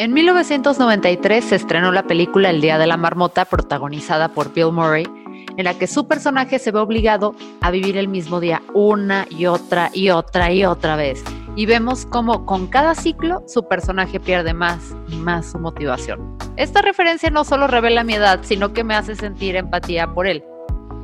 En 1993 se estrenó la película El Día de la Marmota, protagonizada por Bill Murray, en la que su personaje se ve obligado a vivir el mismo día una y otra y otra y otra vez. Y vemos cómo con cada ciclo su personaje pierde más y más su motivación. Esta referencia no solo revela mi edad, sino que me hace sentir empatía por él,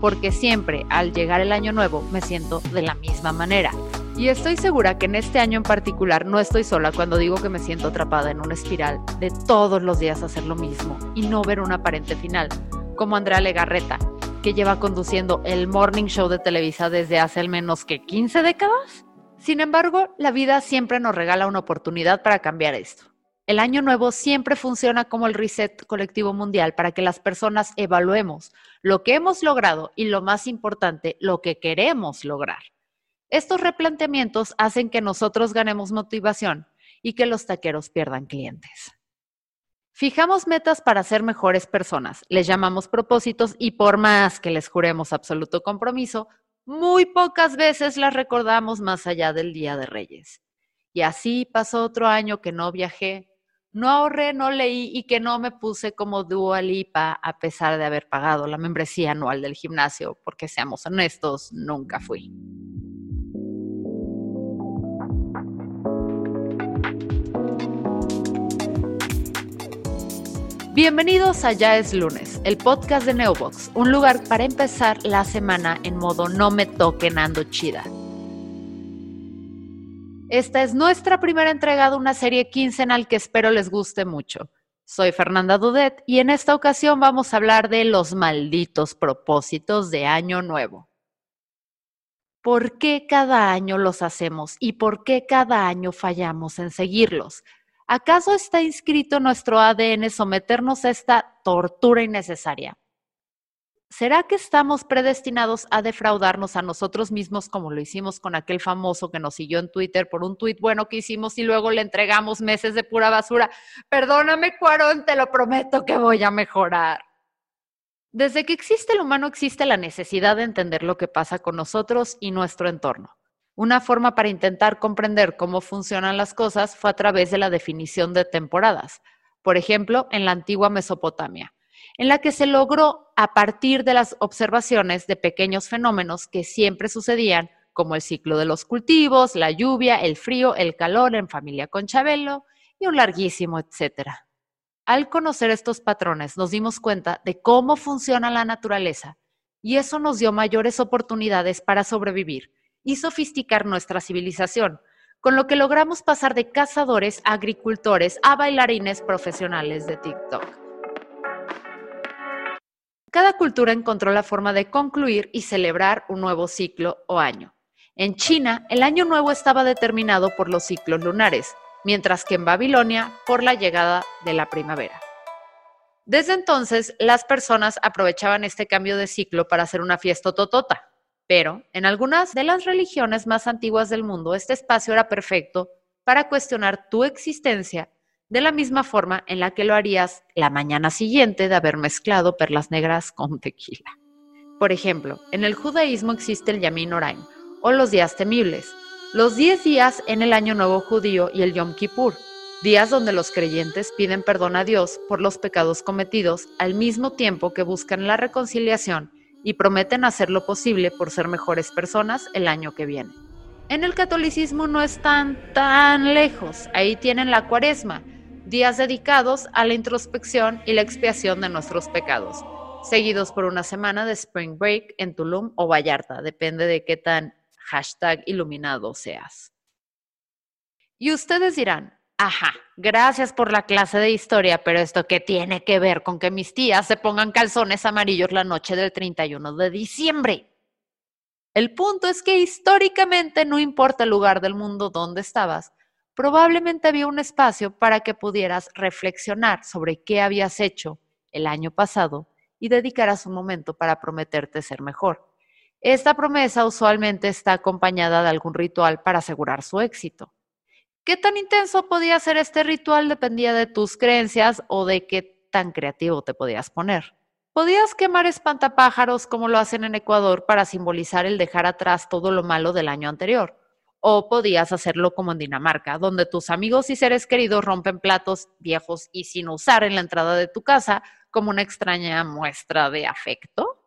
porque siempre al llegar el año nuevo me siento de la misma manera. Y estoy segura que en este año en particular no estoy sola cuando digo que me siento atrapada en una espiral de todos los días hacer lo mismo y no ver un aparente final, como Andrea Legarreta, que lleva conduciendo el morning show de Televisa desde hace al menos que 15 décadas. Sin embargo, la vida siempre nos regala una oportunidad para cambiar esto. El año nuevo siempre funciona como el reset colectivo mundial para que las personas evaluemos lo que hemos logrado y lo más importante, lo que queremos lograr. Estos replanteamientos hacen que nosotros ganemos motivación y que los taqueros pierdan clientes. Fijamos metas para ser mejores personas, les llamamos propósitos y por más que les juremos absoluto compromiso, muy pocas veces las recordamos más allá del Día de Reyes. Y así pasó otro año que no viajé, no ahorré, no leí y que no me puse como Dua Lipa a pesar de haber pagado la membresía anual del gimnasio, porque seamos honestos, nunca fui. Bienvenidos a Ya es lunes, el podcast de Neobox, un lugar para empezar la semana en modo no me toquen ando chida. Esta es nuestra primera entrega de una serie quincenal que espero les guste mucho. Soy Fernanda Dudet y en esta ocasión vamos a hablar de los malditos propósitos de Año Nuevo. ¿Por qué cada año los hacemos y por qué cada año fallamos en seguirlos? ¿Acaso está inscrito en nuestro ADN someternos a esta tortura innecesaria? ¿Será que estamos predestinados a defraudarnos a nosotros mismos como lo hicimos con aquel famoso que nos siguió en Twitter por un tuit bueno que hicimos y luego le entregamos meses de pura basura? Perdóname, Cuarón, te lo prometo que voy a mejorar. Desde que existe el humano existe la necesidad de entender lo que pasa con nosotros y nuestro entorno. Una forma para intentar comprender cómo funcionan las cosas fue a través de la definición de temporadas, por ejemplo, en la antigua Mesopotamia, en la que se logró a partir de las observaciones de pequeños fenómenos que siempre sucedían, como el ciclo de los cultivos, la lluvia, el frío, el calor en familia con Chabelo y un larguísimo etcétera. Al conocer estos patrones nos dimos cuenta de cómo funciona la naturaleza y eso nos dio mayores oportunidades para sobrevivir y sofisticar nuestra civilización, con lo que logramos pasar de cazadores a agricultores a bailarines profesionales de TikTok. Cada cultura encontró la forma de concluir y celebrar un nuevo ciclo o año. En China, el año nuevo estaba determinado por los ciclos lunares, mientras que en Babilonia por la llegada de la primavera. Desde entonces, las personas aprovechaban este cambio de ciclo para hacer una fiesta totota, pero en algunas de las religiones más antiguas del mundo, este espacio era perfecto para cuestionar tu existencia de la misma forma en la que lo harías la mañana siguiente de haber mezclado perlas negras con tequila. Por ejemplo, en el judaísmo existe el Yamin Oraim, o los días temibles, los 10 días en el Año Nuevo Judío y el Yom Kippur, días donde los creyentes piden perdón a Dios por los pecados cometidos al mismo tiempo que buscan la reconciliación y prometen hacer lo posible por ser mejores personas el año que viene. En el catolicismo no están tan lejos, ahí tienen la cuaresma, días dedicados a la introspección y la expiación de nuestros pecados, seguidos por una semana de Spring Break en Tulum o Vallarta, depende de qué tan hashtag iluminado seas. Y ustedes dirán, Ajá, gracias por la clase de historia, pero esto qué tiene que ver con que mis tías se pongan calzones amarillos la noche del 31 de diciembre. El punto es que históricamente, no importa el lugar del mundo donde estabas, probablemente había un espacio para que pudieras reflexionar sobre qué habías hecho el año pasado y dedicaras un momento para prometerte ser mejor. Esta promesa usualmente está acompañada de algún ritual para asegurar su éxito. ¿Qué tan intenso podía ser este ritual? Dependía de tus creencias o de qué tan creativo te podías poner. Podías quemar espantapájaros como lo hacen en Ecuador para simbolizar el dejar atrás todo lo malo del año anterior. O podías hacerlo como en Dinamarca, donde tus amigos y seres queridos rompen platos viejos y sin usar en la entrada de tu casa como una extraña muestra de afecto.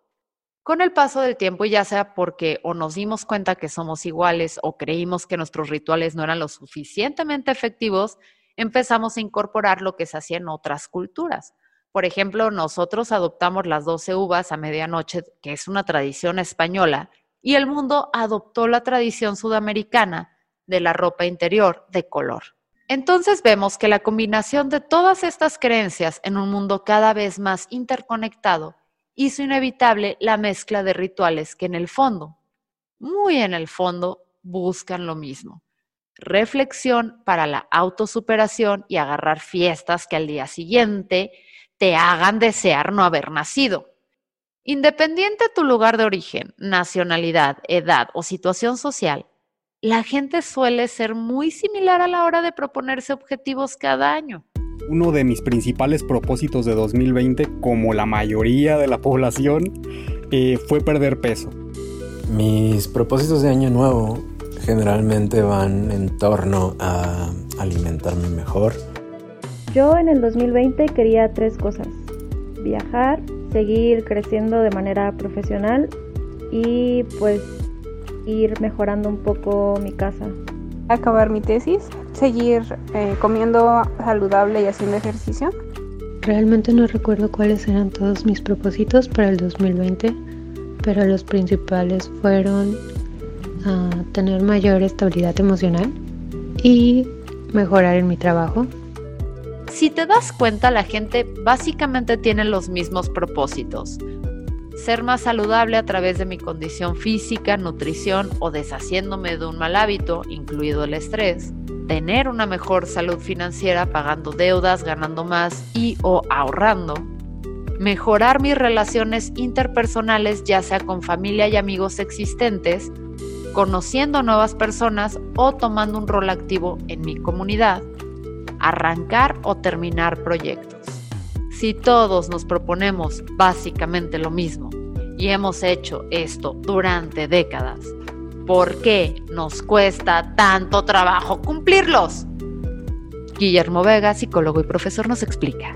Con el paso del tiempo, ya sea porque o nos dimos cuenta que somos iguales o creímos que nuestros rituales no eran lo suficientemente efectivos, empezamos a incorporar lo que se hacía en otras culturas. Por ejemplo, nosotros adoptamos las 12 uvas a medianoche, que es una tradición española, y el mundo adoptó la tradición sudamericana de la ropa interior de color. Entonces vemos que la combinación de todas estas creencias en un mundo cada vez más interconectado hizo inevitable la mezcla de rituales que en el fondo, muy en el fondo, buscan lo mismo. Reflexión para la autosuperación y agarrar fiestas que al día siguiente te hagan desear no haber nacido. Independiente de tu lugar de origen, nacionalidad, edad o situación social, la gente suele ser muy similar a la hora de proponerse objetivos cada año. Uno de mis principales propósitos de 2020, como la mayoría de la población, eh, fue perder peso. Mis propósitos de año nuevo generalmente van en torno a alimentarme mejor. Yo en el 2020 quería tres cosas. Viajar, seguir creciendo de manera profesional y pues ir mejorando un poco mi casa. Acabar mi tesis, seguir eh, comiendo saludable y haciendo ejercicio. Realmente no recuerdo cuáles eran todos mis propósitos para el 2020, pero los principales fueron ah, tener mayor estabilidad emocional y mejorar en mi trabajo, si te das cuenta, la gente básicamente tiene los mismos propósitos. Ser más saludable a través de mi condición física, nutrición o deshaciéndome de un mal hábito, incluido el estrés. Tener una mejor salud financiera pagando deudas, ganando más y o ahorrando. Mejorar mis relaciones interpersonales ya sea con familia y amigos existentes, conociendo nuevas personas o tomando un rol activo en mi comunidad arrancar o terminar proyectos. Si todos nos proponemos básicamente lo mismo y hemos hecho esto durante décadas, ¿por qué nos cuesta tanto trabajo cumplirlos? Guillermo Vega, psicólogo y profesor, nos explica.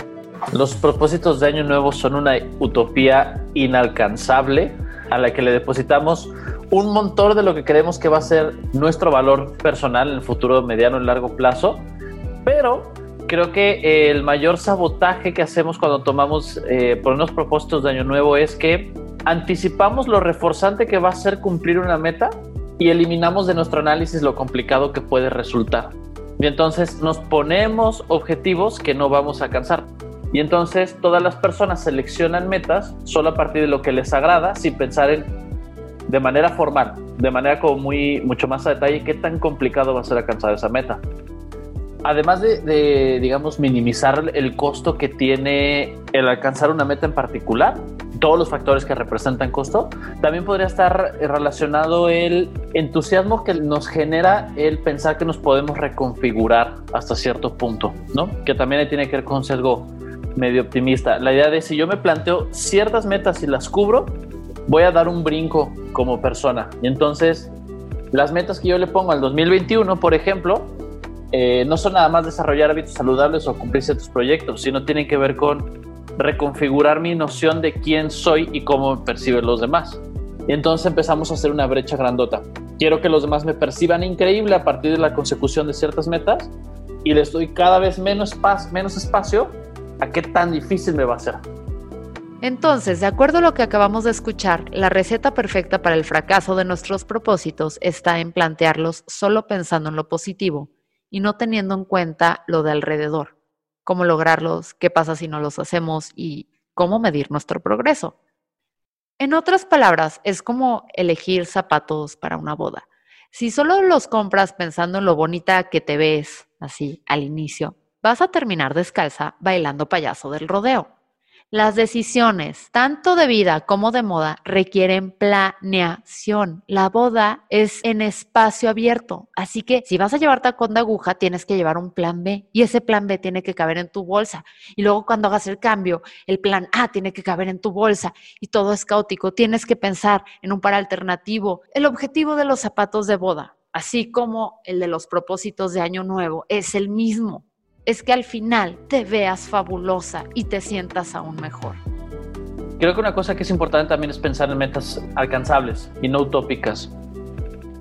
Los propósitos de Año Nuevo son una utopía inalcanzable a la que le depositamos un montón de lo que creemos que va a ser nuestro valor personal en el futuro mediano y largo plazo pero creo que el mayor sabotaje que hacemos cuando tomamos eh, por unos propósitos de año nuevo es que anticipamos lo reforzante que va a ser cumplir una meta y eliminamos de nuestro análisis lo complicado que puede resultar. Y entonces nos ponemos objetivos que no vamos a alcanzar. Y entonces todas las personas seleccionan metas solo a partir de lo que les agrada, sin pensar en de manera formal, de manera como muy mucho más a detalle qué tan complicado va a ser alcanzar esa meta además de, digamos, minimizar el costo que tiene el alcanzar una meta en particular, todos los factores que representan costo, también podría estar relacionado el entusiasmo que nos genera el pensar que nos podemos reconfigurar hasta cierto punto, ¿no? Que también tiene que ver con sesgo medio optimista. La idea de si yo me planteo ciertas metas y las cubro, voy a dar un brinco como persona. Y entonces, las metas que yo le pongo al 2021, por ejemplo, eh, no son nada más desarrollar hábitos saludables o cumplir ciertos proyectos, sino tienen que ver con reconfigurar mi noción de quién soy y cómo perciben los demás. Y entonces empezamos a hacer una brecha grandota. Quiero que los demás me perciban increíble a partir de la consecución de ciertas metas y les doy cada vez menos, menos espacio a qué tan difícil me va a ser. Entonces, de acuerdo a lo que acabamos de escuchar, la receta perfecta para el fracaso de nuestros propósitos está en plantearlos solo pensando en lo positivo y no teniendo en cuenta lo de alrededor, cómo lograrlos, qué pasa si no los hacemos y cómo medir nuestro progreso. En otras palabras, es como elegir zapatos para una boda. Si solo los compras pensando en lo bonita que te ves, así, al inicio, vas a terminar descalza bailando payaso del rodeo. Las decisiones, tanto de vida como de moda, requieren planeación. La boda es en espacio abierto, así que si vas a llevar tacón de aguja, tienes que llevar un plan B y ese plan B tiene que caber en tu bolsa. Y luego cuando hagas el cambio, el plan A tiene que caber en tu bolsa y todo es caótico. Tienes que pensar en un par alternativo. El objetivo de los zapatos de boda así como el de los propósitos de año nuevo, es el mismo. Es que al final te veas fabulosa y te sientas aún mejor. Creo que una cosa que es importante también es pensar en metas alcanzables y no utópicas.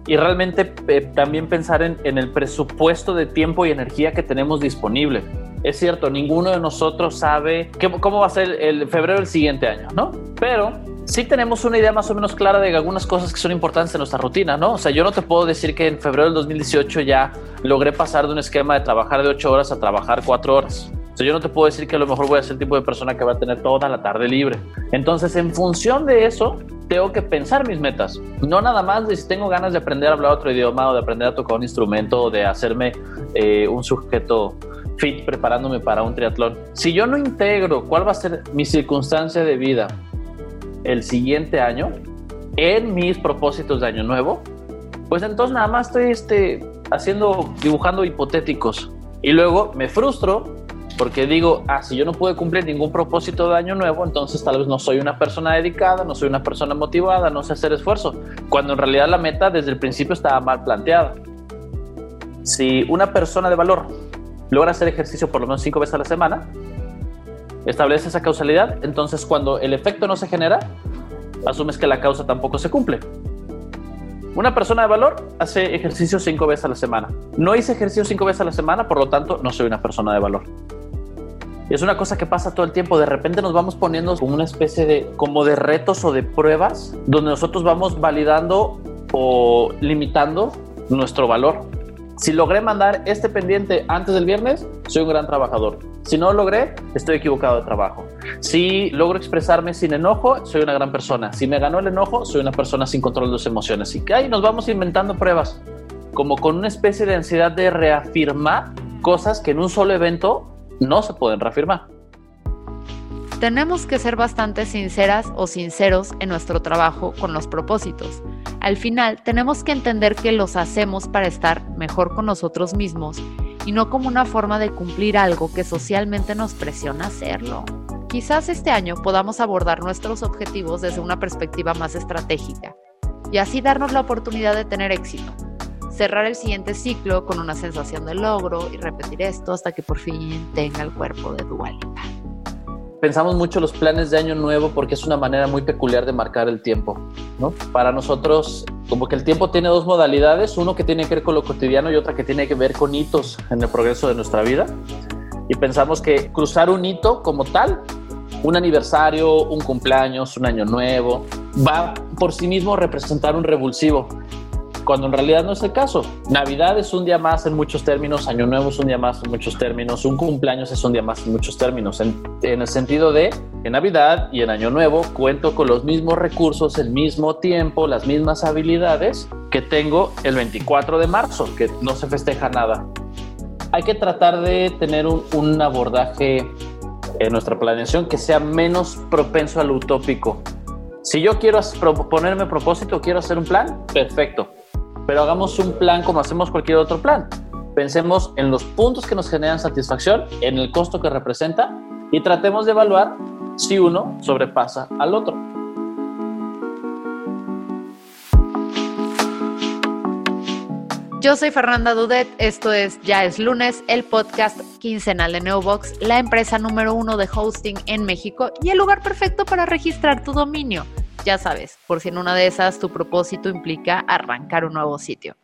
Y realmente eh, también pensar en, en el presupuesto de tiempo y energía que tenemos disponible. Es cierto, ninguno de nosotros sabe qué, cómo va a ser el febrero del siguiente año, ¿no? Pero sí tenemos una idea más o menos clara de algunas cosas que son importantes en nuestra rutina, ¿no? O sea, yo no te puedo decir que en febrero del 2018 ya logré pasar de un esquema de trabajar de 8 horas a trabajar 4 horas. O sea, yo no te puedo decir que a lo mejor voy a ser el tipo de persona que va a tener toda la tarde libre. Entonces, en función de eso, tengo que pensar mis metas. No nada más de si tengo ganas de aprender a hablar otro idioma o de aprender a tocar un instrumento o de hacerme eh, un sujeto fit preparándome para un triatlón. Si yo no integro cuál va a ser mi circunstancia de vida el siguiente año en mis propósitos de año nuevo, pues entonces nada más estoy este, haciendo, dibujando hipotéticos. Y luego me frustro porque digo, ah, si yo no puedo cumplir ningún propósito de año nuevo, entonces tal vez no soy una persona dedicada, no soy una persona motivada, no sé hacer esfuerzo, cuando en realidad la meta desde el principio estaba mal planteada. Si una persona de valor logra hacer ejercicio por lo menos cinco veces a la semana, establece esa causalidad, entonces cuando el efecto no se genera, asumes que la causa tampoco se cumple. Una persona de valor hace ejercicio cinco veces a la semana. No hice ejercicio cinco veces a la semana, por lo tanto, no soy una persona de valor. Y es una cosa que pasa todo el tiempo. De repente nos vamos poniendo como una especie de, como de retos o de pruebas donde nosotros vamos validando o limitando nuestro valor. Si logré mandar este pendiente antes del viernes, soy un gran trabajador. Si no lo logré, estoy equivocado de trabajo. Si logro expresarme sin enojo, soy una gran persona. Si me ganó el enojo, soy una persona sin control de sus emociones. Y que ahí nos vamos inventando pruebas, como con una especie de ansiedad de reafirmar cosas que en un solo evento no se pueden reafirmar tenemos que ser bastante sinceras o sinceros en nuestro trabajo con los propósitos. Al final, tenemos que entender que los hacemos para estar mejor con nosotros mismos y no como una forma de cumplir algo que socialmente nos presiona hacerlo. Quizás este año podamos abordar nuestros objetivos desde una perspectiva más estratégica y así darnos la oportunidad de tener éxito. Cerrar el siguiente ciclo con una sensación de logro y repetir esto hasta que por fin tenga el cuerpo de dualidad pensamos mucho los planes de año nuevo porque es una manera muy peculiar de marcar el tiempo, ¿no? Para nosotros, como que el tiempo tiene dos modalidades, uno que tiene que ver con lo cotidiano y otra que tiene que ver con hitos en el progreso de nuestra vida. Y pensamos que cruzar un hito como tal, un aniversario, un cumpleaños, un año nuevo, va por sí mismo a representar un revulsivo cuando en realidad no es el caso. Navidad es un día más en muchos términos, Año Nuevo es un día más en muchos términos, un cumpleaños es un día más en muchos términos, en, el sentido de en Navidad y en Año Nuevo cuento con los mismos recursos, el mismo tiempo, las mismas habilidades que tengo el 24 de marzo, que no se festeja nada. Hay que tratar de tener un, un abordaje en nuestra planeación que sea menos propenso al utópico. Si yo quiero ponerme propósito, quiero hacer un plan, perfecto pero hagamos un plan como hacemos cualquier otro plan. Pensemos en los puntos que nos generan satisfacción, en el costo que representa y tratemos de evaluar si uno sobrepasa al otro. Yo soy Fernanda Dudet, esto es Ya es lunes, el podcast quincenal de Neobox, la empresa número uno de hosting en México y el lugar perfecto para registrar tu dominio ya sabes, por si en una de esas tu propósito implica arrancar un nuevo sitio.